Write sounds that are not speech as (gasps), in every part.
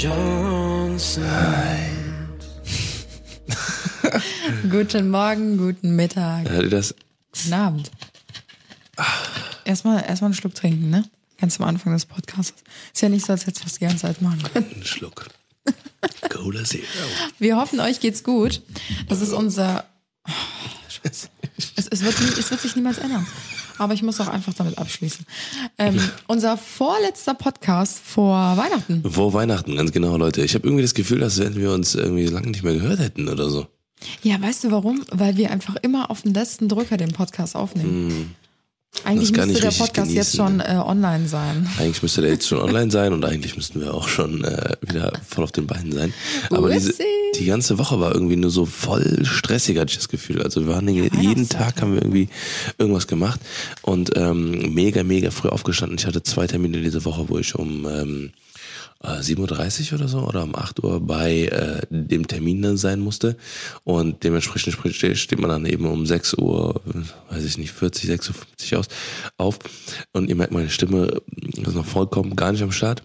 Johnsons. (laughs) Guten Morgen, guten Mittag, Hört ihr das? guten Abend. Erstmal, erstmal einen Schluck trinken, ne? Ganz am Anfang des Podcasts. Ist ja nicht so, als hättest du das die ganze Zeit machen können. Ein Schluck. Cola Zero. Wir hoffen, euch geht's gut. Das ist unser. Oh, Scheiße. es, es, wird, nie- es wird sich niemals ändern. Aber ich muss auch einfach damit abschließen. Ähm, unser vorletzter Podcast vor Weihnachten. Vor Weihnachten, ganz genau, Leute. Ich habe irgendwie das Gefühl, wenn wir uns irgendwie lange nicht mehr gehört hätten oder so. Ja, weißt du warum? Weil wir einfach immer auf den letzten Drücker den Podcast aufnehmen. Eigentlich Hm. Kann müsste der Podcast jetzt schon äh, online sein. Eigentlich müsste der jetzt schon online sein und eigentlich müssten wir auch schon äh, wieder voll auf den Beinen sein. Aber diese, Upsi. Die ganze Woche war irgendwie nur so voll stressig, hatte ich das Gefühl. Also wir waren jeden Weihnachtszeit, Tag haben wir irgendwie irgendwas gemacht und ähm, mega, mega früh aufgestanden. Ich hatte zwei Termine diese Woche, wo ich um ähm, äh, 7.30 Uhr oder so oder um 8 Uhr bei äh, dem Termin dann sein musste. Und dementsprechend sp- steht man dann eben um 6 Uhr, äh, weiß ich nicht, 40, 6 Uhr 50 aus, auf. Und ihr merkt, meine Stimme ist noch vollkommen gar nicht am Start.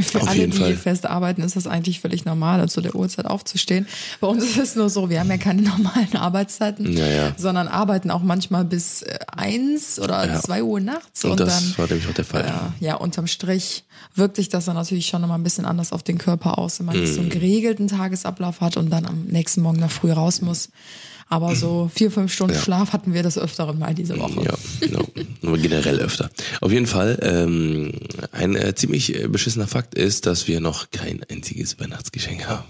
Für Auf alle, die Fall. fest arbeiten, ist das eigentlich völlig normal, zu der Uhrzeit aufzustehen. Bei uns ist es nur so, wir haben ja keine (laughs) normalen Arbeitszeiten, Ja, ja. sondern arbeiten auch manchmal bis äh, eins oder Ja. zwei Uhr nachts. Und, Und, das dann, war nämlich auch der Fall. äh, ja, unterm Strich wirkt sich das dann natürlich schon nochmal ein bisschen anders auf den Körper aus, wenn man nicht so Mhm. einen geregelten Tagesablauf hat und dann am nächsten Morgen noch früh raus muss. Aber so vier, fünf Stunden Ja. Schlaf hatten wir das öfteren mal diese Woche. Ja, genau. Nur generell öfter. Auf jeden Fall, ähm, ein äh, ziemlich äh, beschissener Fakt ist, dass wir noch kein einziges Weihnachtsgeschenk haben.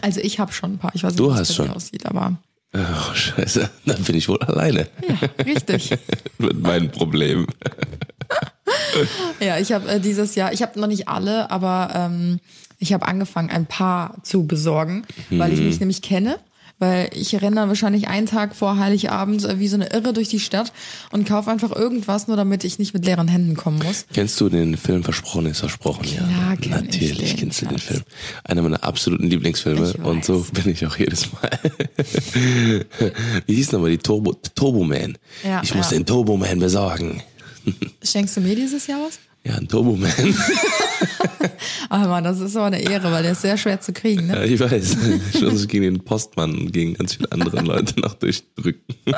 Also ich habe schon ein paar. Ich weiß nicht, Du hast schon. aussieht, aber Oh, scheiße. Dann bin ich wohl alleine ja, richtig. (laughs) mit meinen Problemen. Ja, ich habe äh, dieses Jahr, ich habe noch nicht alle, aber ähm, ich habe angefangen, ein paar zu besorgen, weil ich mich nämlich kenne. Weil ich renne dann wahrscheinlich einen Tag vor Heiligabend äh, wie so eine Irre durch die Stadt und kaufe einfach irgendwas, nur damit ich nicht mit leeren Händen kommen muss. Kennst du den Film Versprochen ist versprochen? Klar ja, kenn ich natürlich den, kennst du den. Film. Einer meiner absoluten Lieblingsfilme Ich und so bin ich auch jedes Mal. (laughs) Wie hieß nochmal die Turbo Turbo Man? Ja, ich muss ja. den Turbo Man besorgen. Schenkst du mir dieses Jahr was? Ja, ein Turbo Man. (laughs) Ah Mann, das ist aber eine Ehre, weil der ist sehr schwer zu kriegen. Ne? Ja, ich weiß. Ich muss gegen den Postmann und gegen ganz viele andere Leute noch durchdrücken. (laughs)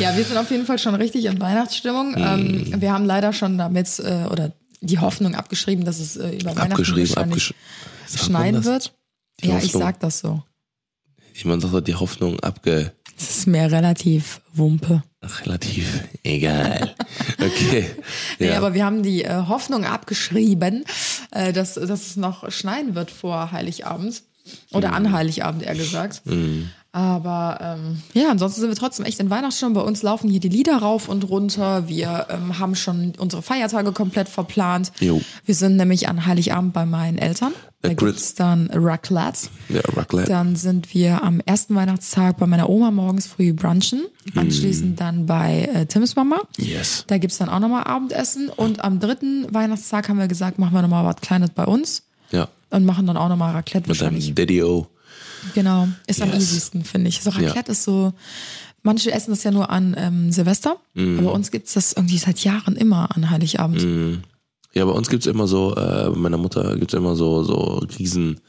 Ja, wir sind auf jeden Fall schon richtig in Weihnachtsstimmung. Mhm. Ähm, wir haben leider schon damit äh, oder die Hoffnung abgeschrieben, dass es äh, über Weihnachten Abgeschrieben, schneien wird. Die ja, ich Hoffnung. sag das so. Ich meine, sagt doch die Hoffnung abge... Das ist mir relativ Wumpe. Relativ egal. Okay. Nee, Ja. aber wir haben die äh, Hoffnung abgeschrieben, äh, dass, dass es noch schneien wird vor Heiligabend. Oder Mhm. an Heiligabend, eher gesagt. Aber ähm, ja, ansonsten sind wir trotzdem echt in Weihnachtsstimmung. Bei uns laufen hier die Lieder rauf und runter. Wir ähm, haben schon unsere Feiertage komplett verplant. Jo. Wir sind nämlich an Heiligabend bei meinen Eltern. Da Äh, gibt's dann Raclette. ja, Raclette. Dann sind wir am ersten Weihnachtstag bei meiner Oma morgens früh brunchen. Anschließend dann bei äh, Tims Mama. Yes. Da gibt's dann auch nochmal Abendessen. Und am dritten Weihnachtstag haben wir gesagt, machen wir nochmal was Kleines bei uns. Ja. Und machen dann auch nochmal Raclette Mit deinem Daddy-O. Genau. Ist am Yes. easiesten, finde ich. So Ja. Raclette ist so, manche essen das ja nur an ähm, Silvester. Mhm. Aber bei uns gibt's das irgendwie seit Jahren immer an Heiligabend. Ja, bei uns gibt's immer so, äh, bei meiner Mutter gibt's immer so, so riesen,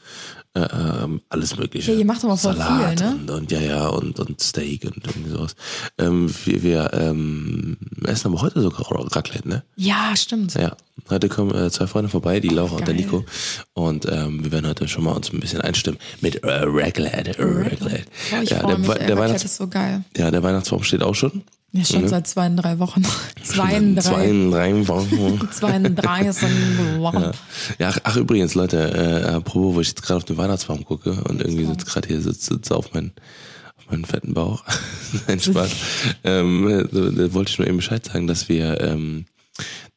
ähm, alles mögliche. Ja, ihr macht aber voll Salat viel, ne? Und, und ja, ja, und, und Steak und irgendwie sowas. Ähm, wir wir ähm, essen aber heute sogar Raclette, ne? Ja, stimmt. Ja, heute kommen äh, zwei Freunde vorbei, die Laura und der. Nico. Und ähm, wir werden heute schon mal uns ein bisschen einstimmen mit äh, Raclette. Raclette. Boah, ich ja, der, mich, der, Raclette Weihnachts ist so geil. ja, der Weihnachtsbaum steht auch schon. Ja, schon seit zwei, drei Wochen. zwei, Mhm. drei. Zwei, drei Wochen. (laughs) Zwei, drei (laughs) Wochen. Ja, ja ach, übrigens, Leute, äh, apropos, wo ich jetzt gerade auf den Weihnachtsbaum gucke und irgendwie sitzt gerade hier, sitzt, sitzt auf meinen auf meinen fetten Bauch. (laughs) Nein, Spaß. ähm, da, da wollte ich nur eben Bescheid sagen, dass wir, ähm,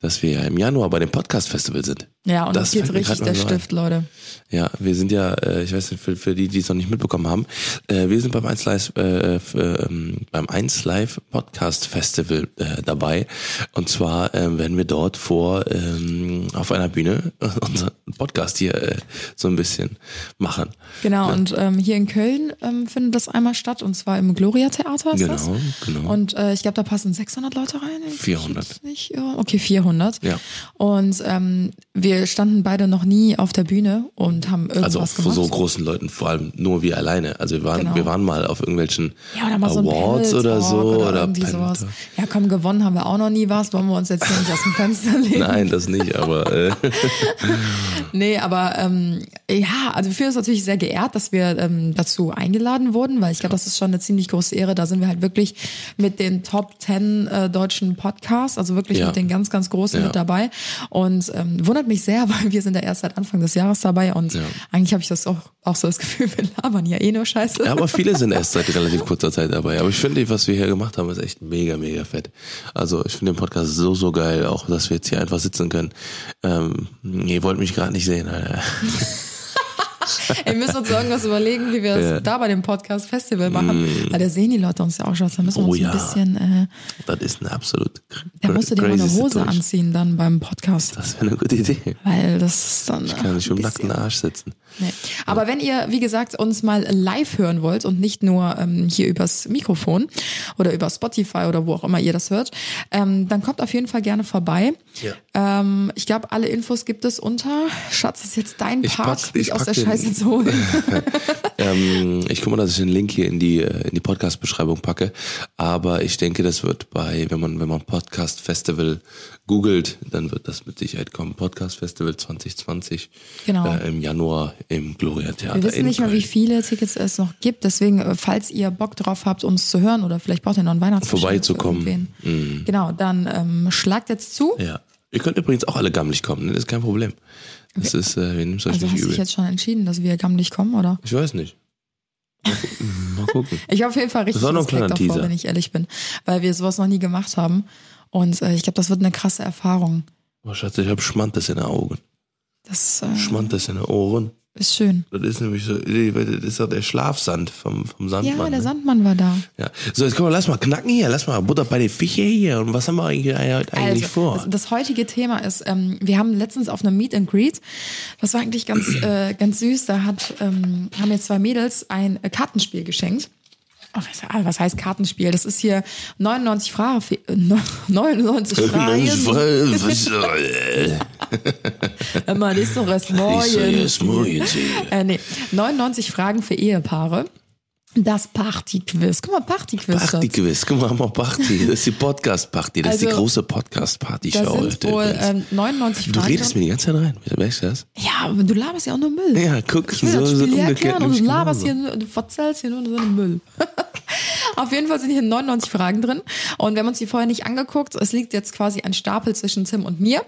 dass wir im Januar bei dem Podcast-Festival sind. Ja, und Das geht richtig der. Stift, Leute. Ja, wir sind ja, äh, ich weiß nicht, für, für die, die es noch nicht mitbekommen haben, äh, wir sind beim 1 Live, äh, f- äh, ähm, beim 1 Live Podcast Festival äh, dabei. Und zwar ähm, werden wir dort vor ähm, auf einer Bühne (laughs) unseren Podcast hier äh, so ein bisschen machen. Genau, und ähm, hier in Köln ähm, findet das einmal statt und zwar im Gloria Theater ist das. Genau, genau. Und äh, ich glaube, da passen 600 Leute rein. wenn ich 400. jetzt Nicht, ja, okay, 400. Ja. Und ähm, wir standen beide noch nie auf der Bühne und haben irgendwas Also vor gemacht. so großen Leuten, vor allem nur wir alleine. Also wir waren, Genau. wir waren mal auf irgendwelchen ja, oder mal so Awards Panel oder so oder, oder, irgendwie sowas. Ja, komm, gewonnen haben wir auch noch nie was. Wollen wir uns jetzt hier nicht aus dem Fenster legen? Nein, das nicht, aber äh, (laughs) Nee, aber ähm, ja, also wir fühlen uns natürlich sehr geehrt, dass wir ähm, dazu eingeladen wurden, weil ich glaube, das ist schon eine ziemlich große Ehre. Da sind wir halt wirklich mit den Top 10 äh, deutschen Podcasts, also wirklich Ja. mit den ganz, ganz großen Ja. mit dabei. Und ähm, wundert mich sehr, (laughs) weil wir sind ja erst seit Anfang des Jahres dabei und Ja. eigentlich habe ich das auch, auch so das Gefühl, (laughs) wir labern ja eh nur Scheiße. Ja, aber (laughs) viele sind erst seit relativ kurzer Zeit dabei. Aber ich finde, was wir hier gemacht haben, ist echt mega, mega fett. Also ich finde den Podcast so, so geil, auch dass wir jetzt hier einfach sitzen können. Ähm, ihr wollt mich gerade nicht sehen, Alter. (laughs) Wir müssen uns irgendwas überlegen, wie wir das Ja. da bei dem Podcast Festival machen. Weil da sehen die Leute uns ja auch schon. Da müssen wir Oh uns ja. ein bisschen, äh, Das ist eine absolut da musst du dir mal eine Hose Situation. anziehen dann beim Podcast. Das wäre eine gute Idee. Weil das ist dann. Ich kann nicht im nackten Arsch sitzen. Nee. Aber wenn ihr, wie gesagt, uns mal live hören wollt und nicht nur ähm, hier übers Mikrofon oder über Spotify oder wo auch immer ihr das hört, ähm, dann kommt auf jeden Fall gerne vorbei. Ja. Ähm, ich glaube, alle Infos gibt es unter. Schatz, das ist jetzt dein Ich Part, pack- mich ich aus der den- Scheiße (laughs) zu holen. Ähm, ich gucke mal, dass ich den Link hier in die äh, in die Podcast-Beschreibung packe. Aber ich denke, das wird bei, wenn man wenn man Podcast Festival googelt, dann wird das mit Sicherheit kommen. Podcast Festival 2020 Genau. äh, im Januar im Gloria Theater. Wir wissen nicht mal, wie viele Tickets es noch gibt. Deswegen, äh, falls ihr Bock drauf habt, uns zu hören oder vielleicht braucht ihr noch ein Weihnachtsgeschenk Vorbeizukommen. irgendwen. Genau, dann ähm, schlagt jetzt zu. Ja. Ihr könnt übrigens auch alle gammelig kommen, ne? das ist kein Problem. Das ist, äh, wir nehmen es euch Also nicht hast du übel. dich jetzt schon entschieden, dass wir gammelig kommen, oder? Ich weiß nicht. Mal (laughs) (laughs) gucken. Ich habe auf jeden Fall richtig Das war nur ein Respekt davor, Teaser. wenn ich ehrlich bin, weil wir sowas noch nie gemacht haben. Und äh, ich glaube, das wird eine krasse Erfahrung. Oh, Schatz, ich habe Schmantes in den Augen. Das äh, Schmantes in den Ohren. Ist schön. Das ist nämlich so, das ist doch der Schlafsand vom, vom Sandmann. Ja, der ne? Sandmann war da. Ja. So, jetzt komm mal, lass mal knacken hier, lass mal Butter bei den Fische hier. Und was haben wir eigentlich, heute eigentlich Also, vor? das, das heutige Thema ist, ähm, wir haben letztens auf einem Meet and Greet, das war eigentlich ganz, äh, ganz süß, da hat, ähm, haben mir zwei Mädels ein äh, Kartenspiel geschenkt. Oh, was, ah, was heißt Kartenspiel? Das ist hier 99 (laughs) Fragen, für- äh, 99 Fragen. (laughs) Immer, das ist doch erst morgen. Äh, nee, 99 Fragen für Ehepaare. Das Party-Quiz. Guck mal, Party-Quiz. Party-Quiz, guck mal, mal Party. Das ist die Podcast-Party, das ist die Also, große Podcast-Party-Show. sind wohl ähm, 99 Du Fragen. redest mir die ganze Zeit rein, weißt du das? Ja, aber du laberst ja auch nur Müll. Ja, guck, Ich will so, das so Spiel umgekehrt. erklären und du laberst genauso. hier, nur- du verzählst hier nur so einen Müll. (laughs) Auf jeden Fall sind hier 99 Fragen drin. Und wir haben uns die vorher nicht angeguckt. Es liegt jetzt quasi ein Stapel zwischen Tim und mir.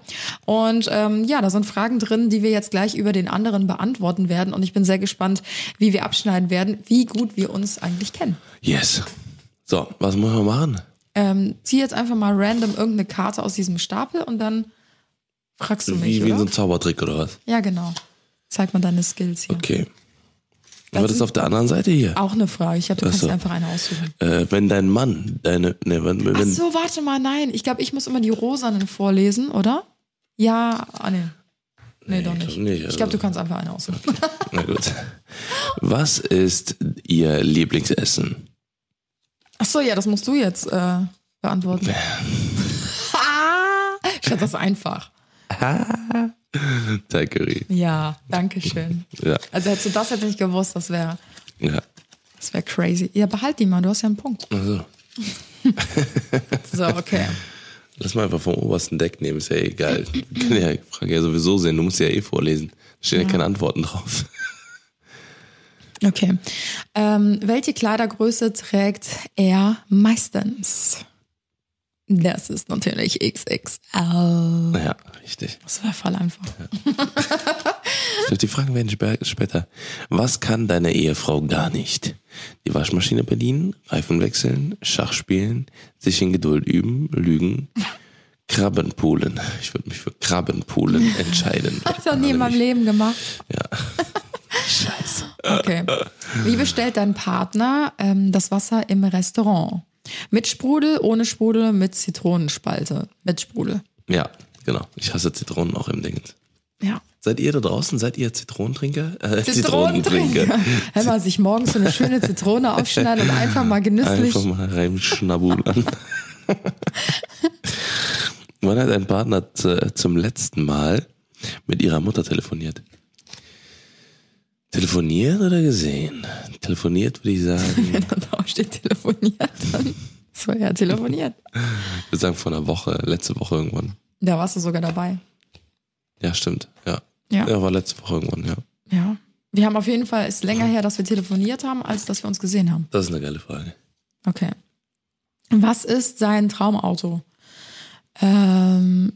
Und ähm, ja, da sind Fragen drin, die wir jetzt gleich über den anderen beantworten werden. Und ich bin sehr gespannt, wie wir abschneiden werden, wie gut wir uns eigentlich kennen. Yes. So, was müssen wir machen? Ähm, zieh jetzt einfach mal random irgendeine Karte aus diesem Stapel und dann fragst du mich, Wie, wie in oder? so ein Zaubertrick oder was? Ja, genau. Zeig mal deine Skills hier. Okay. Was ist auf der anderen Seite hier? Auch eine Frage. Ich glaube, du Ach kannst so. einfach eine aussuchen. Äh, wenn dein Mann deine, ne, wenn, Ach wenn, so, warte mal, nein. Ich glaube, ich muss immer die rosanen vorlesen, oder? Ja, ah, nee. Nee, doch ich nicht. glaub nicht, Ich glaube, also- du kannst einfach eine aussuchen. na gut. Was ist ihr Lieblingsessen? Ach so, ja, das musst du jetzt äh, beantworten. Schatz, (laughs) das ist einfach. Teigcurry. Ja, danke schön. Ja, Also hättest du das jetzt nicht gewusst, das wäre ja. das wär crazy. Ja, behalt die mal, du hast ja einen Punkt. Also, (laughs) So, okay. lass mal einfach vom obersten Deck nehmen, ist ja egal. Ich kann ja Frage ja sowieso sehen, du musst ja eh vorlesen. Da stehen ja, keine Antworten drauf. Okay. Ähm, welche Kleidergröße trägt er meistens? Das ist natürlich XXL. Naja, richtig. Das war voll einfach. Glaub, die Fragen werden spä- später. Was kann deine Ehefrau gar nicht? Die Waschmaschine bedienen, Reifen wechseln, Schach spielen, sich in Geduld üben, lügen, Krabbenpoolen. Ich würde mich für Krabbenpoolen entscheiden. Hab ich noch nie in meinem Leben gemacht. Ja. (laughs) Scheiße. Okay. Wie bestellt dein Partner ähm, das Wasser im Restaurant? Mit Sprudel, ohne Sprudel, mit Zitronenspalte. Mit Sprudel. Ja, genau. Ich hasse Zitronen auch im Ding. Ja. Seid ihr da draußen? Seid ihr Zitronentrinker? Äh, Zitronentrinker. Wenn (laughs) man sich morgens so eine schöne Zitrone aufschneidet und einfach mal genüsslich. Einfach mal reinschnabulern. (laughs) Wann hat ein Partner zu- zum letzten Mal mit ihrer Mutter telefoniert? Telefoniert oder gesehen? Telefoniert würde ich sagen, (laughs) Wenn da drauf steht, telefoniert, (laughs) dann so ja, telefoniert. ich würde sagen vor einer Woche, letzte Woche irgendwann. Da warst du sogar dabei. Ja, stimmt. Ja. Ja. Ja, war letzte Woche irgendwann, ja. Ja. Wir haben auf jeden Fall, ist länger her, dass wir telefoniert haben, als dass wir uns gesehen haben. Das ist eine geile Frage. Okay. Was ist sein Traumauto? Ähm,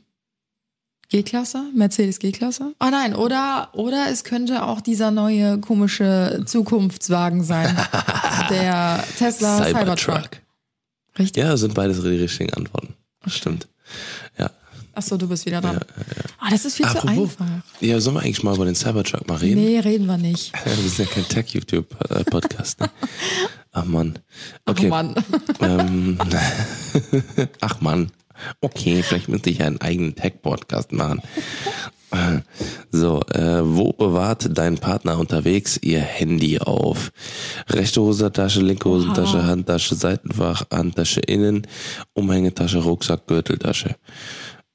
G-Klasse? Mercedes G-Klasse? Oh nein, oder, oder es könnte auch dieser neue komische Zukunftswagen sein. (laughs) der Tesla Cybertruck. Richtig? Ja, sind beides die richtigen Antworten. Stimmt. Ja. Achso, du bist wieder dran. Ah, das ist viel zu Apropos, einfach. ja, sollen wir eigentlich mal über den Cybertruck mal reden? Nee, reden wir nicht. Ja, (laughs) wir sind ja kein Tech-YouTube-Podcast. Ne? (laughs) Ach Mann. Okay. Oh Mann. Ähm, ach Mann. Okay, vielleicht müsste ich einen eigenen Tech-Podcast machen. So, äh, wo bewahrt dein Partner unterwegs ihr Handy auf? Rechte Hosentasche, linke Hosentasche, Handtasche, Seitenfach, Handtasche innen, Umhängetasche, Rucksack, Gürteltasche.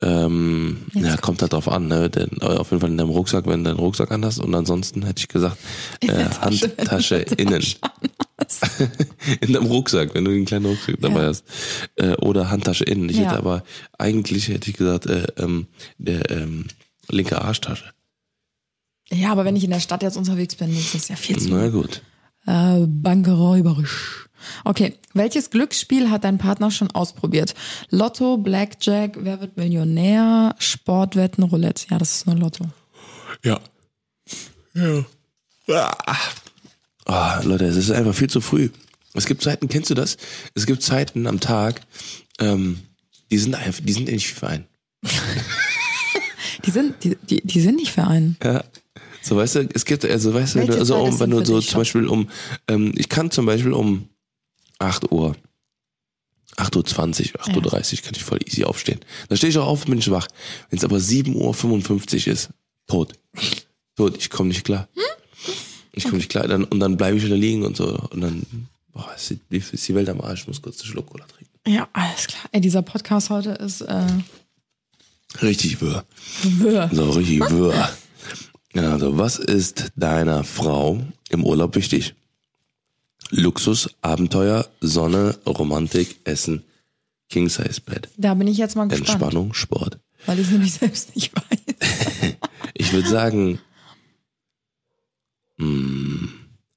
Ähm, ja, kommt halt drauf an, ne? Denn, äh, auf jeden Fall in deinem Rucksack, wenn du deinen Rucksack anhast und ansonsten hätte ich gesagt, äh, Handtasche innen. Tasche (laughs) in deinem Rucksack, wenn du den kleinen Rucksack dabei Ja. hast. Äh, oder Handtasche innen. Ich Ja. hätte aber, eigentlich hätte ich gesagt, äh, ähm, der ähm, linke Arschtasche. Ja, aber wenn ich in der Stadt jetzt unterwegs bin, ist das ja viel zu Na gut. Äh, bankeräuberisch. Okay, welches Glücksspiel hat dein Partner schon ausprobiert? Lotto, Blackjack, Wer wird Millionär, Sportwetten, Roulette. Ja, das ist nur Lotto. Ja. Ja. Ah. Ah, Leute, es ist einfach viel zu früh. Es gibt Zeiten, kennst du das? Es gibt Zeiten am Tag, ähm, die sind einfach, die sind nicht für einen. (laughs) Die sind, die, die, die sind nicht für einen. Ja. So weißt du, es gibt, also weißt du, wenn du, also um, wenn du für so zum? Beispiel um, ähm, ich kann zum Beispiel um 8 Uhr, 8.20 Uhr, 8.30 Uhr kann ich voll easy aufstehen. Da stehe ich auch auf, bin ich wach. Wenn es aber 7.55 Uhr ist, tot. Tot, ich komme nicht klar. Ich komme nicht klar. Dann, und dann bleibe ich wieder liegen und so. Und dann, boah, ist die, ist die Welt am Arsch, ich muss kurz einen Schluck Cola trinken. Ja, alles klar. Ey, dieser Podcast heute ist äh, Richtig wirr. wirr. So, richtig wirr. Also, was ist deiner Frau im Urlaub wichtig? Luxus, Abenteuer, Sonne, Romantik, Essen, King-Size-Bett, Da bin ich jetzt mal gespannt, Entspannung, Sport. weil ich es nämlich selbst nicht weiß. (laughs) Ich würde sagen, mm,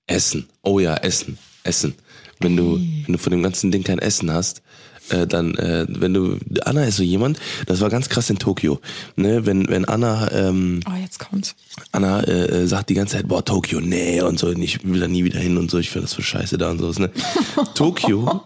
Essen. Oh ja, Essen. Essen. Wenn du, wenn du von dem ganzen Ding kein Essen hast, äh, dann, äh, wenn du, Anna ist so jemand, das war ganz krass in Tokio, ne, wenn, wenn Anna, ähm, Oh, jetzt kommt's. Anna äh, äh, sagt die ganze Zeit, boah, Tokio, nee, und so, ich will da nie wieder hin und so, ich finde das für scheiße da und so. Ne? (laughs) Tokio.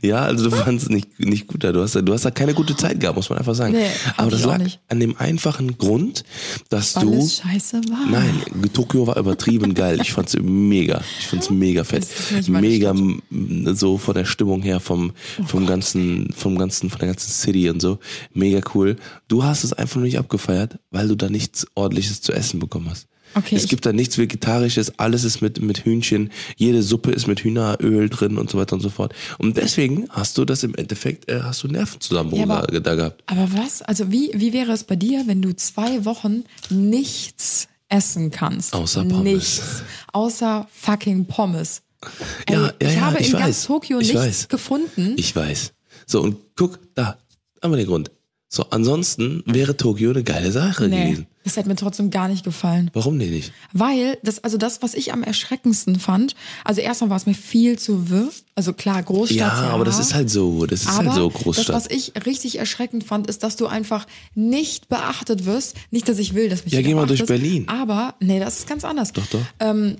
Ja, also du fandst es nicht, nicht gut da. Du hast, da- du hast da keine gute Zeit gehabt, muss man einfach sagen. Nee, Aber das lag nicht. an dem einfachen Grund, dass Weil du. es scheiße war. Nein, Tokio war übertrieben geil. Ich fand's mega. Ich fand's mega fett. Mega Stadt. so von der Stimmung her, vom, Oh vom ganzen, vom ganzen, von der ganzen City und so. Mega cool. Du hast es einfach nur nicht abgefeiert, weil du da nichts ordentliches zu essen bekommen hast. Okay, es gibt da nichts Vegetarisches, alles ist mit, mit Hühnchen, jede Suppe ist mit Hühneröl drin und so weiter und so fort. Und deswegen hast du das im Endeffekt, äh, hast du Nervenzusammenbruch Ja, da, da gehabt. Aber was? Also wie, wie wäre es bei dir, wenn du zwei Wochen nichts essen kannst? Außer Pommes. Nichts. Außer fucking Pommes. Ey, Ja, ja, ich ja, habe ich in weiß. ganz Tokio Ich nichts weiß. gefunden. Ich weiß. So, und guck, da, haben wir den Grund. So, ansonsten wäre Tokio eine geile Sache nee, gewesen. Das hat mir trotzdem gar nicht gefallen. Warum denn nicht? Weil das, also das, was ich am erschreckendsten fand, also erstmal war es mir viel zu wirr. Also klar, Großstadt. Ja, Ja, aber das ist halt so, das ist Aber halt so das, Großstadt. was ich richtig erschreckend fand, ist, dass du einfach nicht beachtet wirst. Nicht, dass ich will, dass mich Ja, geh mal durch Berlin. Aber, nee, das ist ganz anders. Doch, doch. Ähm,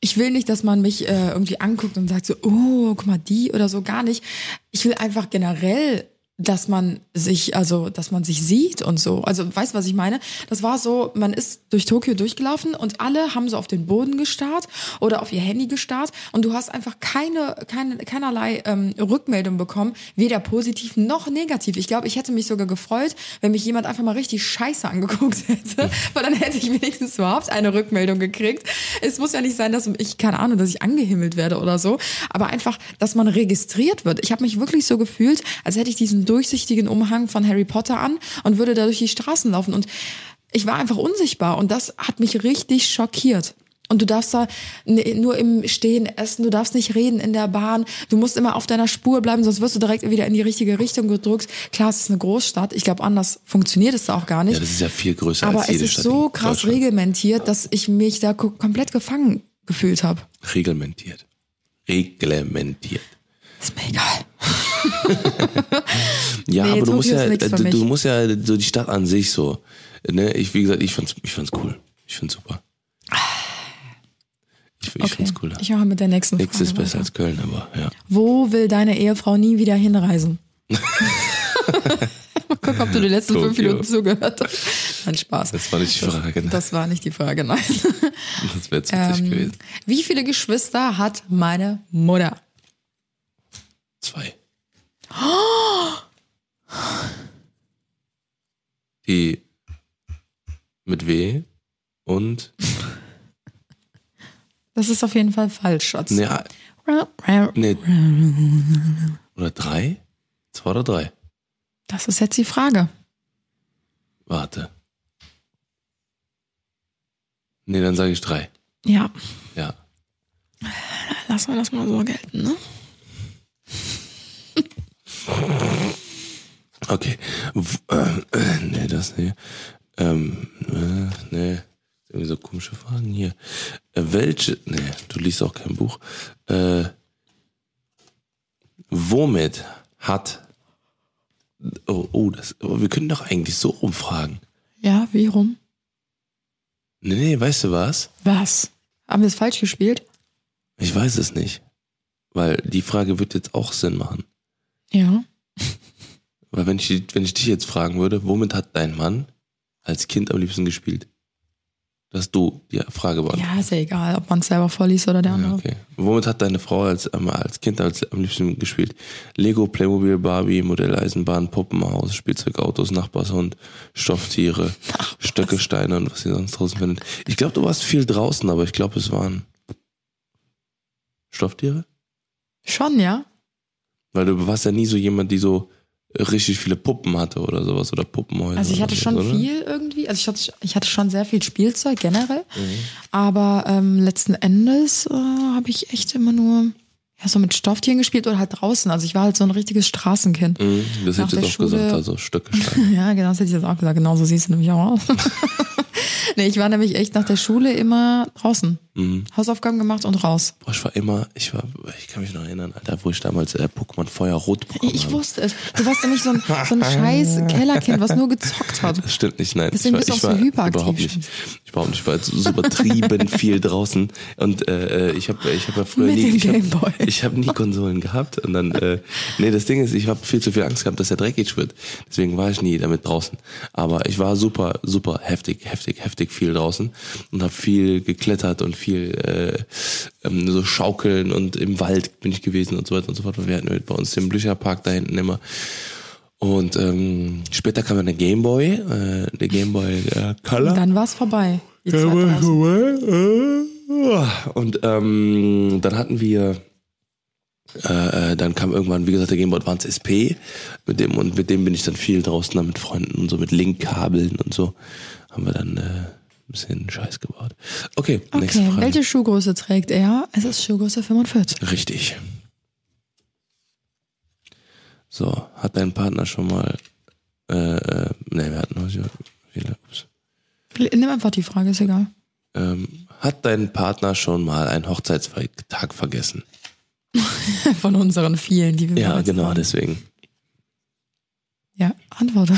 ich will nicht, dass man mich äh, irgendwie anguckt und sagt so, oh, guck mal, die oder so, gar nicht. Ich will einfach generell dass man sich, also, dass man sich sieht und so. Also, weißt du, was ich meine? Das war so, man ist durch Tokio durchgelaufen und alle haben so auf den Boden gestarrt oder auf ihr Handy gestarrt und du hast einfach keine, keine keinerlei ähm, Rückmeldung bekommen, weder positiv noch negativ. Ich glaube, ich hätte mich sogar gefreut, wenn mich jemand einfach mal richtig scheiße angeguckt hätte, (laughs) weil dann hätte ich wenigstens überhaupt eine Rückmeldung gekriegt. Es muss ja nicht sein, dass ich, keine Ahnung, dass ich angehimmelt werde oder so, aber einfach, dass man registriert wird. Ich habe mich wirklich so gefühlt, als hätte ich diesen durchsichtigen Umhang von Harry Potter an und würde da durch die Straßen laufen. Und ich war einfach unsichtbar und das hat mich richtig schockiert. Und du darfst da nur im Stehen essen, du darfst nicht reden in der Bahn, du musst immer auf deiner Spur bleiben, sonst wirst du direkt wieder in die richtige Richtung gedrückt. Klar, es ist eine Großstadt, ich glaube, anders funktioniert es da auch gar nicht. Ja, das ist ja viel größer Aber als es jede ist Stadt so krass reglementiert, dass ich mich da ko- komplett gefangen gefühlt habe. Reglementiert. Reglementiert. Ist mir egal. (laughs) Ja, Nee, aber du musst ja, nix für du, du musst ja so die Stadt an sich so. Ne? Ich, wie gesagt, ich fand's, ich fand's cool. Ich find's super. Ich, ich Okay, find's cool. ich mache mit der nächsten Frage ist besser weiter. als Köln, aber ja. Wo will deine Ehefrau nie wieder hinreisen? (laughs) Mal gucken, ob du die letzten fünf Tokio. Minuten zugehört hast. Nein, Spaß. Das war nicht die Frage. ne? Das war nicht die Frage, nein. Das wäre zu Ähm, gewesen. wie viele Geschwister hat meine Mutter? Zwei. (gasps) Die mit W und Das ist auf jeden Fall falsch, Schatz. ne, ne, oder drei? Zwei oder drei? Das ist jetzt die Frage. Warte. Nee, dann sage ich drei. Ja, Ja. lassen wir das mal so gelten, ne? Okay. Äh, äh, nee, das nee. Ähm, äh, nee. Irgendwie so komische Fragen hier. Äh, welche. Nee, du liest auch kein Buch. Äh, womit hat. Oh, oh, das. Oh, wir können doch eigentlich so rumfragen. Ja, wie rum? Nee, nee, weißt du was? Was? Haben wir es falsch gespielt? Ich weiß es nicht. Weil die Frage wird jetzt auch Sinn machen. Ja. Weil wenn ich, wenn ich dich jetzt fragen würde, womit hat dein Mann als Kind am liebsten gespielt? Dass du die Frage beantwortest. Ja, ist ja egal, ob man es selber vorliest oder der Ja, andere. okay. Womit hat deine Frau als, ähm, als Kind als, am liebsten gespielt? Lego, Playmobil, Barbie, Modelleisenbahn, Puppenhaus, Spielzeugautos, Nachbarshund, Stofftiere, (laughs) Stöcke, Steine und was ihr sonst draußen findet. Ich glaube, du warst viel draußen, aber ich glaube, es waren Stofftiere? Schon, ja? Weil du warst ja nie so jemand, die so richtig viele Puppen hatte oder sowas oder Puppenhäuser. Also ich hatte schon oder? viel irgendwie, also ich hatte, ich hatte schon sehr viel Spielzeug generell, Mhm. aber ähm, letzten Endes äh, habe ich echt immer nur ja, so mit Stofftieren gespielt oder halt draußen. Also ich war halt so ein richtiges Straßenkind. Mhm, das Nach hätte ich auch gesagt, Schule- also Stöcke, Steine. (laughs) Ja, genau, das hätte ich jetzt auch gesagt. Genau so siehst du nämlich auch aus. (laughs) nee, ich war nämlich echt nach der Schule immer draußen. Mhm. Hausaufgaben gemacht und raus. Boah, ich war immer, ich war, ich kann mich noch erinnern, Alter, wo ich damals äh, Pokémon Feuerrot bekommen Ich habe. wusste es. Du warst nämlich so ein, so ein scheiß (laughs) Kellerkind, was nur gezockt hat. Das stimmt nicht, nein. Deswegen ich bist du war, auch so war hyperaktiv überhaupt nicht. Ich überhaupt nicht. Ich war jetzt so übertrieben (laughs) viel draußen und äh, ich habe ich hab ja früher Mit nie, dem ich habe hab nie Konsolen gehabt und dann, äh, nee, das Ding ist, ich habe viel zu viel Angst gehabt, dass er dreckig wird. Deswegen war ich nie damit draußen. Aber ich war super, super heftig, heftig, heftig viel draußen und habe viel geklettert und viel äh, ähm, so schaukeln und im Wald bin ich gewesen und so weiter und so fort. Wir hatten bei uns den Blücherpark da hinten immer. Und ähm, später kam dann der Gameboy, äh, der Gameboy äh, Color. Dann war es vorbei. Die Zeit draußen. Und ähm, dann hatten wir, äh, äh, dann kam irgendwann, wie gesagt, der Gameboy Advance SP, mit dem und mit dem bin ich dann viel draußen dann mit Freunden und so mit Linkkabeln und so haben wir dann äh, bisschen Scheiß gebaut. Okay, nächste Okay, Frage. welche Schuhgröße trägt er? Es ist Schuhgröße 45. Richtig. So, hat dein Partner schon mal, äh, äh, ne, wir hatten noch viele, ups. Nimm einfach die Frage, ist egal. Ähm, hat dein Partner schon mal einen Hochzeitstag vergessen? (laughs) Von unseren vielen, die wir Ja, genau, haben. deswegen. Ja, antworte.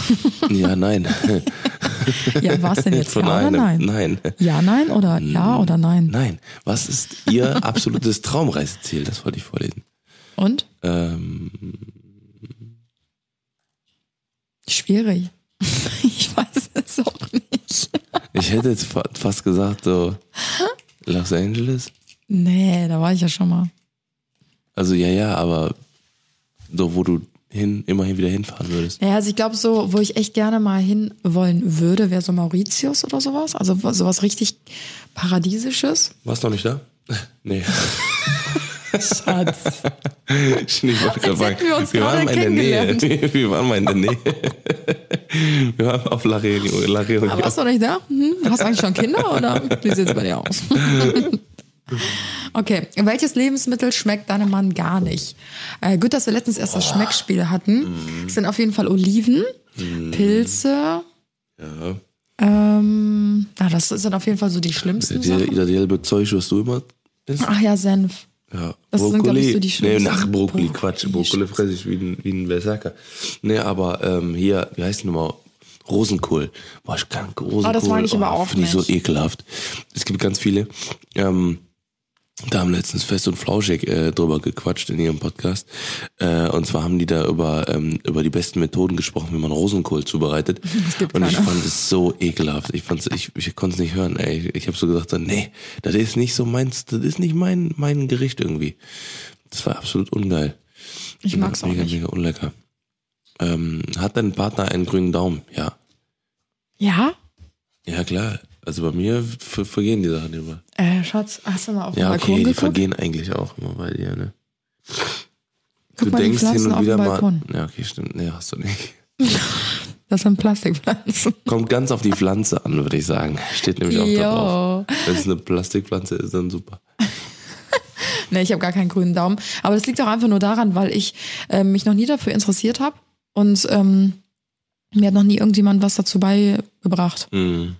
Ja, nein. (laughs) (laughs) ja, war es denn jetzt Von ja oder einem. nein? Nein. Ja, nein oder ja oder nein? Nein. Was ist Ihr absolutes (laughs) Traumreiseziel? Das wollte ich vorlesen. Und? Ähm, schwierig. (laughs) Ich weiß es auch nicht. Ich hätte jetzt fa- fast gesagt, so Los Angeles. Nee, da war ich ja schon mal. Also ja, ja, aber so, wo du hin, immerhin wieder hinfahren würdest. Naja, also ich glaube, so, wo ich echt gerne mal hin wollen würde, wäre so Mauritius oder sowas. Also sowas richtig Paradiesisches. Warst du noch nicht da? (laughs) Nee. Schatz. (laughs) Ich wollte gerade sagen, wir (laughs) wir waren mal in der Nähe. Wir waren mal in der Nähe. Wir waren auf La Réunion. La Réunion. Aber warst du nicht da? Hm? Hast du eigentlich schon Kinder oder wie sieht's bei dir aus? Okay, welches Lebensmittel schmeckt deinem Mann gar nicht? Äh, gut, dass wir letztens erst das Schmeckspiel hatten. Es sind auf jeden Fall Oliven, Pilze. Ja. Ähm, na, das sind auf jeden Fall so die schlimmsten Die, Sachen. das gelbe Zeug, was du immer isst. Ach ja, Senf. Ja, Das sind, glaub ich, so die nee, schlimmsten. nach Brokkoli, Brokkoli, Quatsch. Brokkoli fresse ich wie ein, wie ein Berserker. Nee, aber ähm, hier, wie heißt denn nochmal? Rosenkohl. Boah, ich kann Rosenkohl. Oh, das mag ich aber auch Finde ich so ekelhaft. Es gibt ganz viele. Ähm, da haben letztens Fest und Flauschig äh, drüber gequatscht in ihrem Podcast. Äh, und zwar haben die da über, ähm, über die besten Methoden gesprochen, wie man Rosenkohl zubereitet. (laughs) und ich fand es so ekelhaft. Ich fand's, ich, ich konnte es nicht hören. Ey. Ich, ich habe so gesagt, nee, das ist nicht so meins, das ist nicht mein, mein Gericht irgendwie. Das war absolut ungeil. Ich mag's auch mega, nicht. mega unlecker. Ähm, hat dein Partner einen grünen Daumen? Ja. Ja? Ja, klar. Also bei mir ver vergehen die Sachen immer. Äh, Schatz, hast du mal auf den Ja, Balkon okay, die geguckt? vergehen eigentlich auch immer bei dir, ne? Guck du die denkst hin und wieder mal. Ja, okay, stimmt. Nee, hast du nicht. (laughs) Das sind Plastikpflanzen. Kommt ganz auf die Pflanze an, würde ich sagen. Steht nämlich auch da drauf. Wenn es eine Plastikpflanze ist, dann super. (laughs) Nee, ich habe gar keinen grünen Daumen. Aber das liegt auch einfach nur daran, weil ich äh, mich noch nie dafür interessiert habe und ähm, mir hat noch nie irgendjemand was dazu beigebracht. Mhm.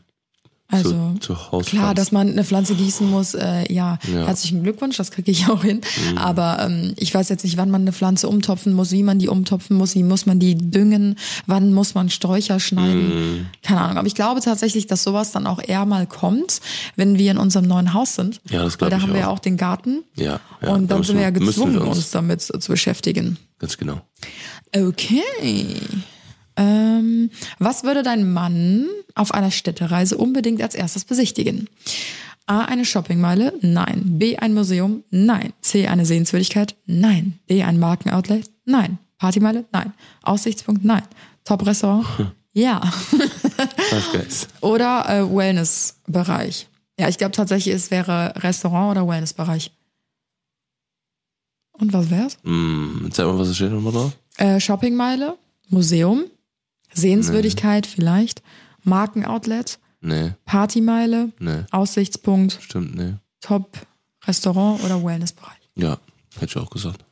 Also zu, zu klar, dass man eine Pflanze gießen muss, äh, ja, Ja. herzlichen Glückwunsch, das kriege ich auch hin. Aber ähm, ich weiß jetzt nicht, wann man eine Pflanze umtopfen muss, wie man die umtopfen muss, wie muss man die düngen, wann muss man Sträucher schneiden. Keine Ahnung. Aber ich glaube tatsächlich, dass sowas dann auch eher mal kommt, wenn wir in unserem neuen Haus sind. Ja, das Weil glaub da ich haben wir auch. ja auch den Garten. Ja, ja, und da dann müssen sind wir ja wir- gezwungen, wir uns- uns damit zu beschäftigen. Ganz genau. Okay. Ähm, was würde dein Mann auf einer Städtereise unbedingt als erstes besichtigen? A. Eine Shoppingmeile? Nein. B. Ein Museum? Nein. C. Eine Sehenswürdigkeit? Nein. D. Ein Markenoutlet? Nein. Partymeile? Nein. Aussichtspunkt? Nein. Top-Restaurant? (laughs) Ja. Five Guys. Oder äh, Wellness-Bereich? Ja, ich glaube tatsächlich, es wäre Restaurant oder Wellness-Bereich. Und was wär's? Mm, zeig mal, was steht nochmal drauf. Äh, Shoppingmeile, Museum, Sehenswürdigkeit vielleicht, Markenoutlet, Nee, Partymeile, nee, Aussichtspunkt, stimmt, nee. Top Restaurant oder Wellnessbereich. Ja, hätte ich auch gesagt.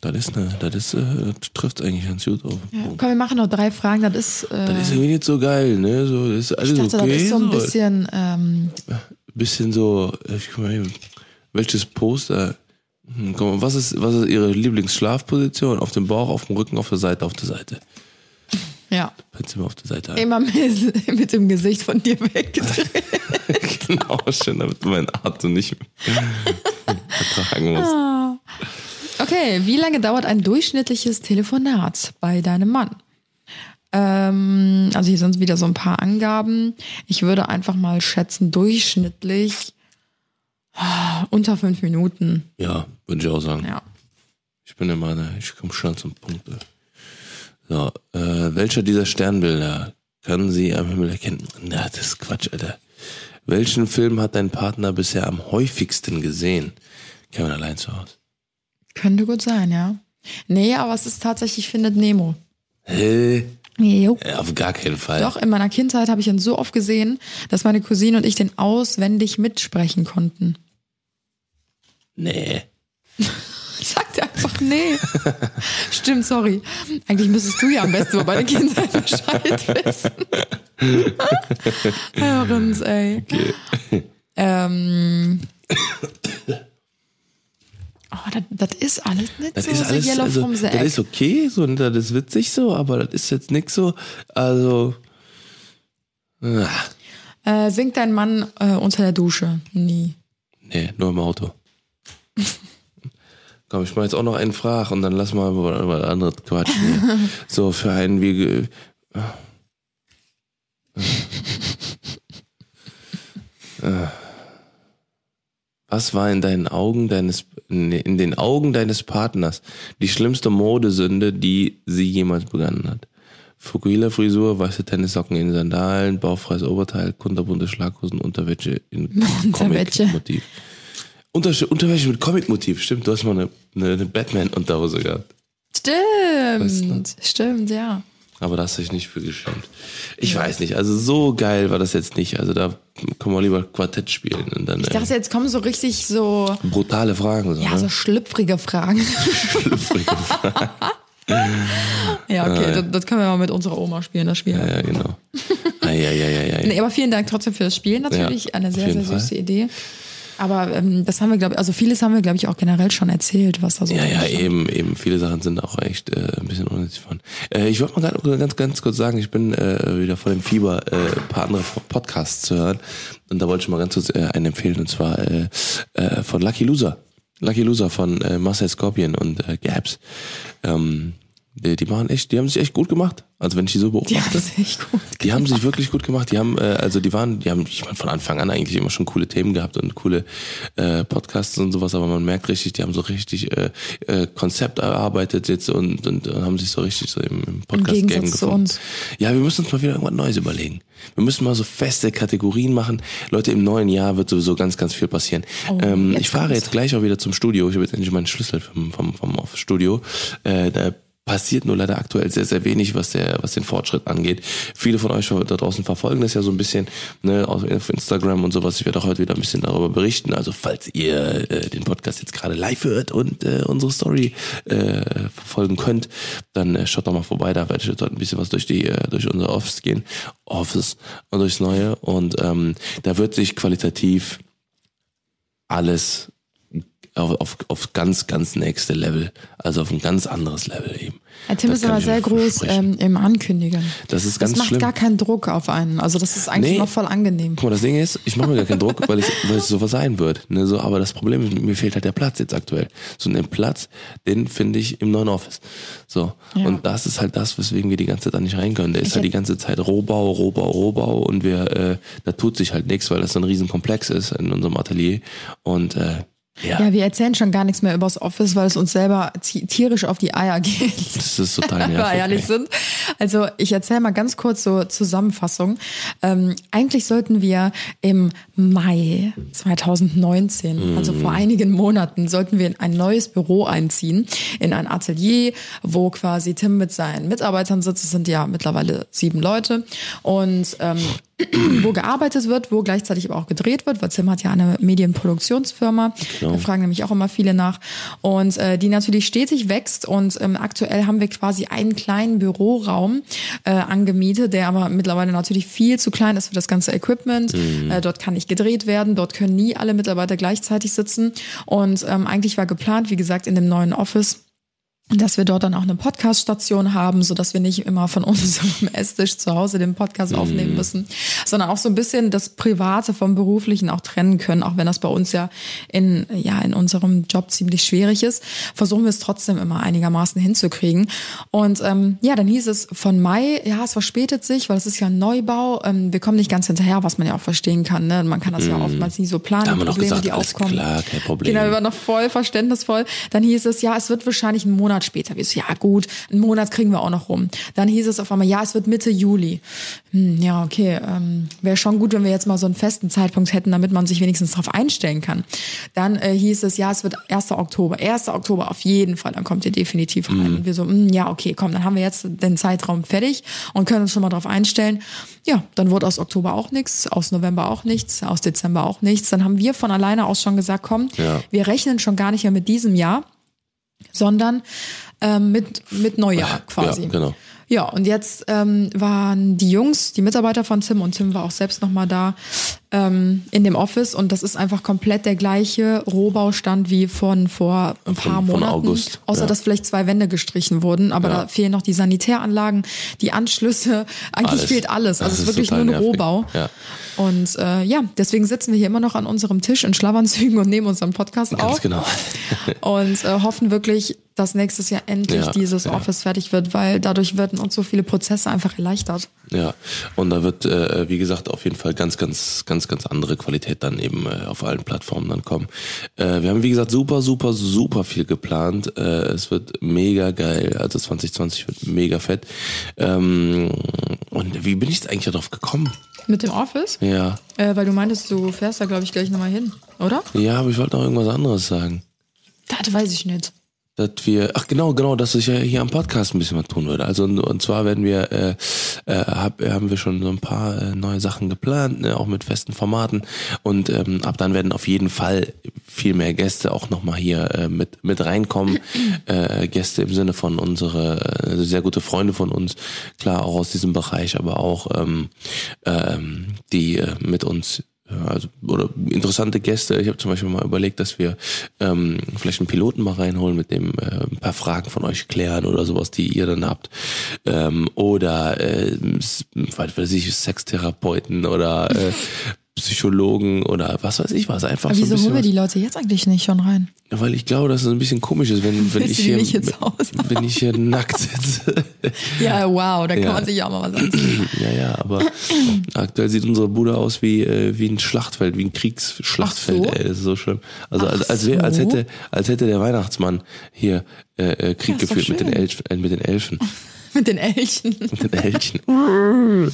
Das ist ne, das ist, äh, trifft eigentlich ganz gut auf. Punkt. Komm, wir machen noch drei Fragen. Das ist, äh, Das ist irgendwie nicht so geil, ne? So, das ist alles ich dachte, okay. das ist so ein bisschen, ähm, bisschen so, ich guck mal eben, welches Poster? Hm, mal, was ist, was ist Ihre Lieblingsschlafposition? Auf dem Bauch, auf dem Rücken, auf der Seite, auf der Seite. Ja, du mal auf der Seite ein. immer mit, (laughs) mit dem Gesicht von dir weggedreht. (laughs) genau, schön, damit du meinen Atem nicht ertragen musst. Okay, wie lange dauert ein durchschnittliches Telefonat bei deinem Mann? Ähm, also hier sind wieder so ein paar Angaben. Ich würde einfach mal schätzen, durchschnittlich ah, unter fünf Minuten. Ja, würde ich auch sagen. Ja. Ich bin immer, ich komme schnell zum Punkt. ey. So, äh, welcher dieser Sternbilder kann sie am Himmel erkennen? Na, das ist Quatsch, Alter. Welchen Film hat dein Partner bisher am häufigsten gesehen? Kevin allein zu Hause. Könnte gut sein, ja. Nee, aber es ist tatsächlich Findet Nemo. Hä? Jo. Äh, Auf gar keinen Fall. Doch, in meiner Kindheit habe ich ihn so oft gesehen, dass meine Cousine und ich den auswendig mitsprechen konnten. Nee. (laughs) Einfach nee. Stimmt, sorry. Eigentlich müsstest du ja am besten über meine Kindheit (laughs) Bescheid wissen. (laughs) Hörens, ey. Ähm. Oh, das, ist alles nicht Das so ist alles, Yellow also, das ist okay, so, und das ist witzig so, aber das ist jetzt nix so, also, ah, Äh, singt dein Mann äh, unter der Dusche? Nie. nee, nur im Auto. (laughs) Komm, ich mach jetzt auch noch einen Frag und dann lass mal über, über andere quatschen. Hier. (laughs) so, für einen wie, ge- Was war in deinen Augen deines, in den Augen deines Partners die schlimmste Modesünde, die sie jemals begangen hat? Fukuhila-Frisur, weiße Tennissocken in Sandalen, bauchfreies Oberteil, kunterbunte Schlaghosen, Unterwäsche in (laughs) Unterwäsche. Comic-Motiv. Unterwäsche, Unterwäsche mit Comic-Motiv, stimmt. Du hast mal eine, eine, eine Batman-Unterhose gehabt. Stimmt, stimmt, ja. Aber da hast du dich nicht für geschämt. Ich weiß nicht, also so geil war das jetzt nicht. Also da können wir lieber Quartett spielen und dann Ich äh, dachte, jetzt kommen so richtig so, brutale Fragen. So, ja, ne? so schlüpfrige Fragen. Schlüpfrige (laughs) Fragen. ja, okay, das, das können wir mal mit unserer Oma spielen, das Spiel. Ja, genau. Ah, ja, ja, ja, ja. Nee, aber vielen Dank trotzdem für das Spiel natürlich. Ja, Eine sehr, sehr süße Fall. Idee. Aber ähm, das haben wir, glaube ich, also vieles haben wir, glaube ich, auch generell schon erzählt, was da so Ja, ja, stand. eben, eben. Viele Sachen sind auch echt äh, ein bisschen unnötig von. Äh, ich wollte mal grad, ganz, ganz kurz sagen, ich bin äh, wieder vor dem Fieber, äh, ein paar andere Podcasts zu hören. Und da wollte ich mal ganz kurz äh, einen empfehlen, und zwar äh, äh, von Lucky Loser. Lucky Loser von äh, Marcel Scorpion und äh, Gabs. Ähm, die, die machen echt, die haben sich echt gut gemacht. Also wenn ich die so beobachte. Ja, das ist echt gut. Die haben sich wirklich gut gemacht. Die haben, äh, also die waren, die haben, ich meine, von Anfang an eigentlich immer schon coole Themen gehabt und coole äh, Podcasts und sowas, aber man merkt richtig, die haben so richtig äh, äh, Konzept erarbeitet jetzt und, und, und haben sich so richtig so im, im Podcast-Game Gegensatz zu gefunden. uns. Ja, wir müssen uns mal wieder irgendwas Neues überlegen. Wir müssen mal so feste Kategorien machen. Leute, im neuen Jahr wird sowieso ganz, ganz viel passieren. ähm, Oh, jetzt ich fahre kommt's. jetzt gleich auch wieder zum Studio. Ich habe jetzt endlich meinen Schlüssel vom, vom, vom Studio. Äh, da passiert nur leider aktuell sehr, sehr wenig, was der, was den Fortschritt angeht. Viele von euch da draußen verfolgen das ja so ein bisschen, ne, auf Instagram und sowas. Ich werde auch heute wieder ein bisschen darüber berichten. Also falls ihr äh, den Podcast jetzt gerade live hört und äh, unsere Story äh, verfolgen könnt, dann äh, schaut doch mal vorbei. Da werde ich jetzt heute ein bisschen was durch die, äh, durch unser Office gehen. Office und durchs Neue. Und ähm, da wird sich qualitativ alles auf, auf, auf ganz, ganz nächste Level, also auf ein ganz anderes Level eben. Herr Tim Das ist aber ich sehr groß ähm, im Ankündigen. Das ist ganz das macht schlimm. gar keinen Druck auf einen. Also das ist eigentlich Nee. noch voll angenehm. Guck mal, das Ding ist, ich mache mir gar keinen Druck, weil, ich, weil es sowas sein wird. Ne, so, aber das Problem ist, mir fehlt halt der Platz jetzt aktuell. So den Platz, den finde ich im neuen Office. So. Ja. Und das ist halt das, weswegen wir die ganze Zeit da nicht rein können. Der ist Ich halt die ganze Zeit Rohbau, Rohbau, Rohbau und wir, äh, da tut sich halt nichts, weil das so ein Riesenkomplex ist in unserem Atelier. Und äh, ja, Ja, wir erzählen schon gar nichts mehr übers Office, weil es uns selber ti- tierisch auf die Eier (laughs) geht. das ist total Wenn wir nervig. ehrlich sind. Also ich erzähle mal ganz kurz so Zusammenfassung. Ähm, eigentlich sollten wir im Mai 2019, also Mhm. vor einigen Monaten, sollten wir in ein neues Büro einziehen, in ein Atelier, wo quasi Tim mit seinen Mitarbeitern sitzt. Es sind ja mittlerweile sieben Leute und ähm, (clears throat) wo gearbeitet wird, wo gleichzeitig aber auch gedreht wird, weil Tim hat ja eine Medienproduktionsfirma. Genau. Da fragen nämlich auch immer viele nach. Und äh, die natürlich stetig wächst. Und ähm, aktuell haben wir quasi einen kleinen Büroraum äh, angemietet, der aber mittlerweile natürlich viel zu klein ist für das ganze Equipment. Äh, dort kann nicht gedreht werden, dort können nie alle Mitarbeiter gleichzeitig sitzen. Und ähm, eigentlich war geplant, wie gesagt, in dem neuen Office dass wir dort dann auch eine Podcast-Station haben, so dass wir nicht immer von (laughs) unserem Esstisch zu Hause den Podcast aufnehmen müssen, sondern auch so ein bisschen das Private vom Beruflichen auch trennen können, auch wenn das bei uns ja in, ja, in unserem Job ziemlich schwierig ist, versuchen wir es trotzdem immer einigermaßen hinzukriegen. Und ähm, ja, dann hieß es von Mai, ja, es verspätet sich, weil es ist ja ein Neubau, ähm, wir kommen nicht ganz hinterher, was man ja auch verstehen kann, ne? Man kann das ja oftmals nie so planen, Da haben wir noch Probleme, gesagt, die aufkommen. klar, kein Problem. Genau, wir waren noch voll verständnisvoll. Dann hieß es, ja, es wird wahrscheinlich einen Monat später. Wir so, ja gut, einen Monat kriegen wir auch noch rum. Dann hieß es auf einmal, ja, es wird Mitte Juli. Hm, ja, okay, ähm, wäre schon gut, wenn wir jetzt mal so einen festen Zeitpunkt hätten, damit man sich wenigstens darauf einstellen kann. Dann äh, hieß es, ja, es wird 1. Oktober. 1. Oktober auf jeden Fall, dann kommt ihr definitiv rein. Und wir so, hm, ja, okay, komm, dann haben wir jetzt den Zeitraum fertig und können uns schon mal darauf einstellen. Ja, dann wurde aus Oktober auch nichts, aus November auch nichts, aus Dezember auch nichts. Dann haben wir von alleine aus schon gesagt, komm, Ja. wir rechnen schon gar nicht mehr mit diesem Jahr, sondern ähm, mit, mit Neujahr quasi. Ja, genau. Ja, und jetzt ähm, waren die Jungs, die Mitarbeiter von Tim und Tim war auch selbst nochmal da ähm, in dem Office und das ist einfach komplett der gleiche Rohbaustand wie von vor ein Von- paar von Monaten. August, außer ja. dass vielleicht zwei Wände gestrichen wurden, aber Ja. da fehlen noch die Sanitäranlagen, die Anschlüsse, (laughs) eigentlich Alles. fehlt alles. Also es ist wirklich nur ein nervig. Rohbau. Ja. Und äh, ja, deswegen sitzen wir hier immer noch an unserem Tisch in Schlafanzügen und nehmen unseren Podcast Ganz auf. genau. (laughs) Und äh, hoffen wirklich, dass nächstes Jahr endlich Ja, dieses ja. Office fertig wird, weil dadurch werden uns so viele Prozesse einfach erleichtert. Ja, und da wird, äh, wie gesagt, auf jeden Fall ganz, ganz, ganz, ganz andere Qualität dann eben äh, auf allen Plattformen dann kommen. Äh, wir haben, wie gesagt, super, super, super viel geplant. Äh, es wird mega geil. Also 2020 wird mega fett. Ähm, und wie bin ich jetzt eigentlich darauf gekommen? Mit dem Office? Ja, Äh, weil du meintest, du fährst da, glaube ich, gleich nochmal hin, oder? ja, aber ich wollte noch irgendwas anderes sagen. Das weiß ich nicht. Dass wir, ach genau, genau, dass ich ja hier am Podcast ein bisschen was tun würde. Also und, zwar werden wir, äh, äh, hab, haben wir schon so ein paar äh, neue Sachen geplant, ne, auch mit festen Formaten und ähm, ab dann werden auf jeden Fall viel mehr Gäste auch nochmal hier äh, mit mit reinkommen. (clears throat) äh, Gäste im Sinne von unsere äh, sehr gute Freunde von uns, klar auch aus diesem Bereich, aber auch ähm, ähm, die äh, mit uns also oder interessante Gäste. Ich habe zum Beispiel mal überlegt, dass wir ähm, vielleicht einen Piloten mal reinholen, mit dem äh, ein paar Fragen von euch klären oder sowas, die ihr dann habt. Ähm, oder äh, was weiß ich, Sextherapeuten oder äh, Psychologen oder was weiß ich was. Einfach Aber so ein wieso holen wir die Leute jetzt eigentlich nicht schon rein? Weil ich glaube, dass es ein bisschen komisch ist, wenn, wenn ich hier wenn ich hier nackt sitze. (laughs) Ja, wow, da kann Ja. man sich auch mal was anziehen. (clears throat) Ja, ja, aber aktuell sieht unsere Bude aus wie, äh, wie ein Schlachtfeld, wie ein Kriegsschlachtfeld. Ach so? Ey, das ist so schlimm. Also Ach als, als, wär, als, so? hätte, als hätte der Weihnachtsmann hier äh, äh, Krieg Ja, geführt mit den. Elch, äh, mit den Elfen. (laughs) (laughs) Mit den Elchen. (laughs) mit den Elchen. (laughs)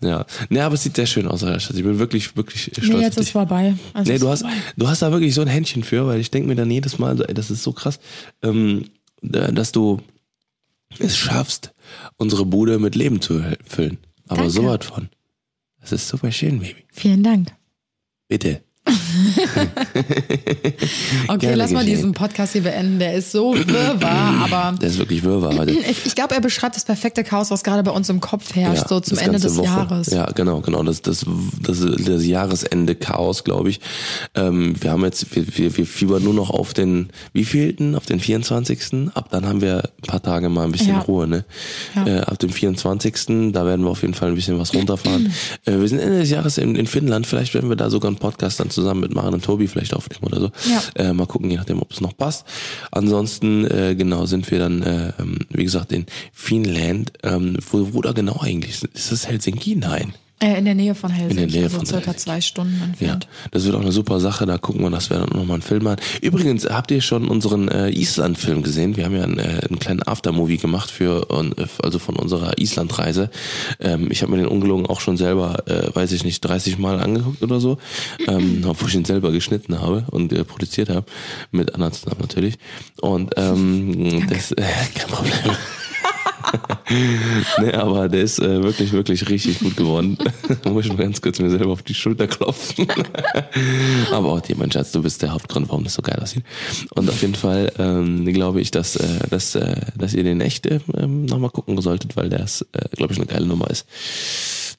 ja. Nee, aber es sieht sehr schön aus, Schatz. Ich bin wirklich, wirklich stolz Nee, jetzt ist vorbei. Also Nee, du hast, vorbei. du hast da wirklich so ein Händchen für, weil ich denke mir dann jedes Mal, ey, das ist so krass, ähm, da- dass du es schaffst, unsere Bude mit Leben zu füllen. Aber Danke. so was von. Das ist super schön, Baby. Vielen Dank. Bitte. (laughs) Okay, Gerne lass mal geschehen. diesen Podcast hier beenden. Der ist so wirrbar, (clears throat) aber Der ist wirklich Wirrwarr heute. ich, glaube, er beschreibt das perfekte Chaos, was gerade bei uns im Kopf herrscht, so zum Ende des Woche. Jahres. Ja, genau, genau. Das, das, das, das Jahresende Chaos, glaube ich. Ähm, wir haben jetzt, wir, wir, wir fiebern nur noch auf den, wievielten? Auf den 24. Ab dann haben wir ein paar Tage mal ein bisschen Ja. Ruhe, ne? Ja. Äh, ab dem 24. Da werden wir auf jeden Fall ein bisschen was runterfahren. (clears throat) äh, wir sind Ende des Jahres in, in Finnland. Vielleicht werden wir da sogar einen Podcast dann zusammen mit Maren und Tobi vielleicht aufnehmen oder so. Ja. Äh, mal gucken, je nachdem, ob es noch passt. Ansonsten, äh, genau, sind wir dann, äh, ähm, wie gesagt, in Finnland. Ähm, wo, wo da genau eigentlich? Ist das Helsinki? Nein. Äh, in der Nähe von Helsinki, In der Nähe also von circa Helsinki. zwei Stunden Ja, entfernt. das wird auch eine super Sache. Da gucken wir, dass wir dann nochmal einen Film machen. Übrigens, habt ihr schon unseren äh, Island-Film gesehen? Wir haben ja einen, äh, einen kleinen Aftermovie gemacht für, äh, also von unserer Island-Reise. Ähm, ich habe mir den ungelogen auch schon selber, äh, weiß ich nicht, 30 Mal angeguckt oder so, ähm, (laughs) obwohl ich ihn selber geschnitten habe und äh, produziert habe mit Anna zusammen natürlich. Und ähm, das, äh, (laughs) kein Problem. (laughs) (laughs) nee, aber der ist äh, wirklich, wirklich richtig gut geworden. (laughs) Muss ich mal ganz kurz mir selber auf die Schulter klopfen. (laughs) aber auch dir, mein Schatz, du bist der Hauptgrund, warum das so geil aussieht. Und auf jeden Fall ähm, glaube ich, dass, äh, dass, äh, dass ihr den echt äh, ähm, nochmal gucken solltet, weil der ist, äh, glaube ich, eine geile Nummer ist.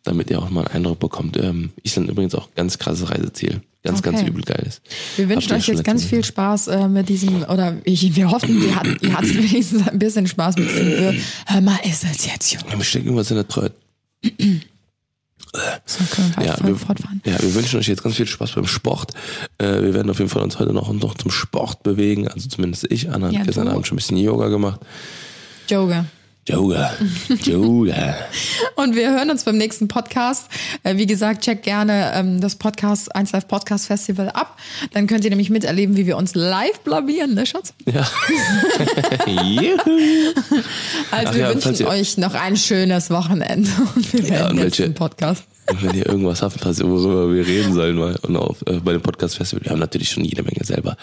Damit ihr auch mal einen Eindruck bekommt. Ähm, Island übrigens auch ganz krasses Reiseziel. Ganz, ganz Okay. übel geil ist. Wir wünschen euch jetzt ganz viel Spaß äh, mit diesem, oder ich, wir hoffen, ihr hattet, ihr hattet wenigstens ein bisschen Spaß mit diesem, hör mal, ist es jetzt, Junge. Ja, mir steckt irgendwas in der Treue. So können wir Ja, wir, fortfahren. ja, wir wünschen euch jetzt ganz viel Spaß beim Sport. Äh, wir werden auf jeden Fall uns heute noch, noch zum Sport bewegen. Also zumindest ich. Anna Ja, hat gestern. Abend schon ein bisschen Yoga gemacht. Joge. Yoga. Yoga. (laughs) Und wir hören uns beim nächsten Podcast. Äh, wie gesagt, checkt gerne ähm, das Podcast, 1 Live Podcast Festival ab. Dann könnt ihr nämlich miterleben, wie wir uns live blamieren, ne Schatz? Ja. (laughs) Juhu. Also Ach wir ja, wünschen euch noch ein schönes Wochenende. Und wir jetzt welche- den Podcast. Und wenn ihr irgendwas habt, worüber wir reden sollen, mal, und auf, äh, bei dem Podcast Festival, wir haben natürlich schon jede Menge selber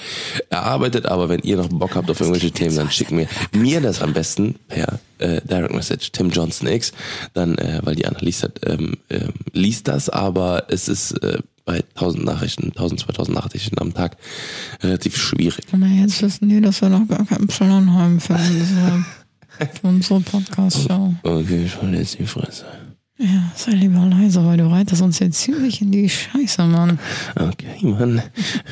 erarbeitet, aber wenn ihr noch Bock habt auf irgendwelche Themen, dann schickt mir, mir das am besten per äh, Direct Message, Tim Johnson X, dann, äh, weil die Anna liest, hat, ähm, ähm, liest das, aber es ist äh, bei 1000 Nachrichten, 1000, 2000 Nachrichten am Tag relativ schwierig. Aber jetzt wissen die, dass wir noch gar keinen Plan haben für unsere, (laughs) für unsere Podcast-Show. Okay, schon jetzt die Fresse. Ja, sei lieber leise, weil du reitest uns jetzt ziemlich in die Scheiße, Mann. Okay, Mann,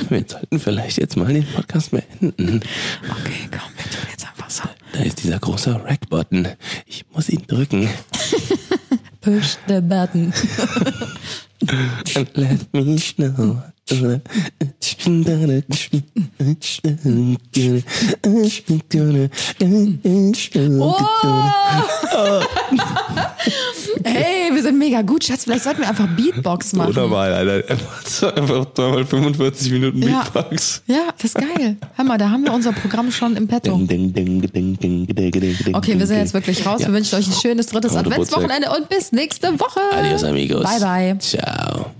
wir sollten vielleicht jetzt mal den Podcast beenden. Okay, komm, wir tun jetzt einfach so. Da ist dieser große Rack-Button. Ich muss ihn drücken. Push the button. And (laughs) let me know. Oh! hey, wir sind mega gut, Schatz. Vielleicht sollten wir einfach Beatbox machen. Oder mal, Alter. Einfach zweimal 45 Minuten Ja. Beatbox. Ja, das ist geil. Hör mal, da haben wir unser Programm schon im Petto. Okay, wir sind jetzt wirklich raus. Ja. Wir wünschen euch ein schönes drittes. Adventswochenende und bis nächste Woche. Adios, amigos. Bye, bye. Ciao.